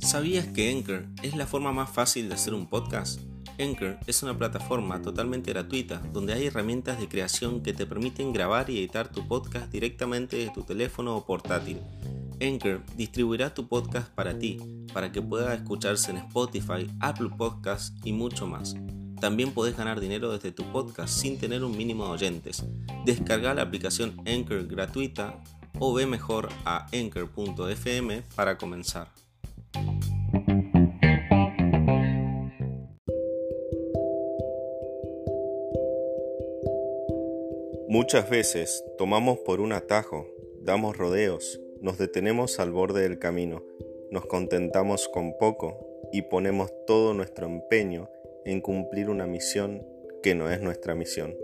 ¿Sabías que Anchor es la forma más fácil de hacer un podcast? Anchor es una plataforma totalmente gratuita donde hay herramientas de creación que te permiten grabar y editar tu podcast directamente de tu teléfono o portátil. Anchor distribuirá tu podcast para ti, para que pueda escucharse en Spotify, Apple Podcasts y mucho más. También podés ganar dinero desde tu podcast sin tener un mínimo de oyentes. Descarga la aplicación Anchor gratuita o ve mejor a anchor.fm para comenzar. Muchas veces tomamos por un atajo, damos rodeos, nos detenemos al borde del camino, nos contentamos con poco y ponemos todo nuestro empeño en cumplir una misión que no es nuestra misión.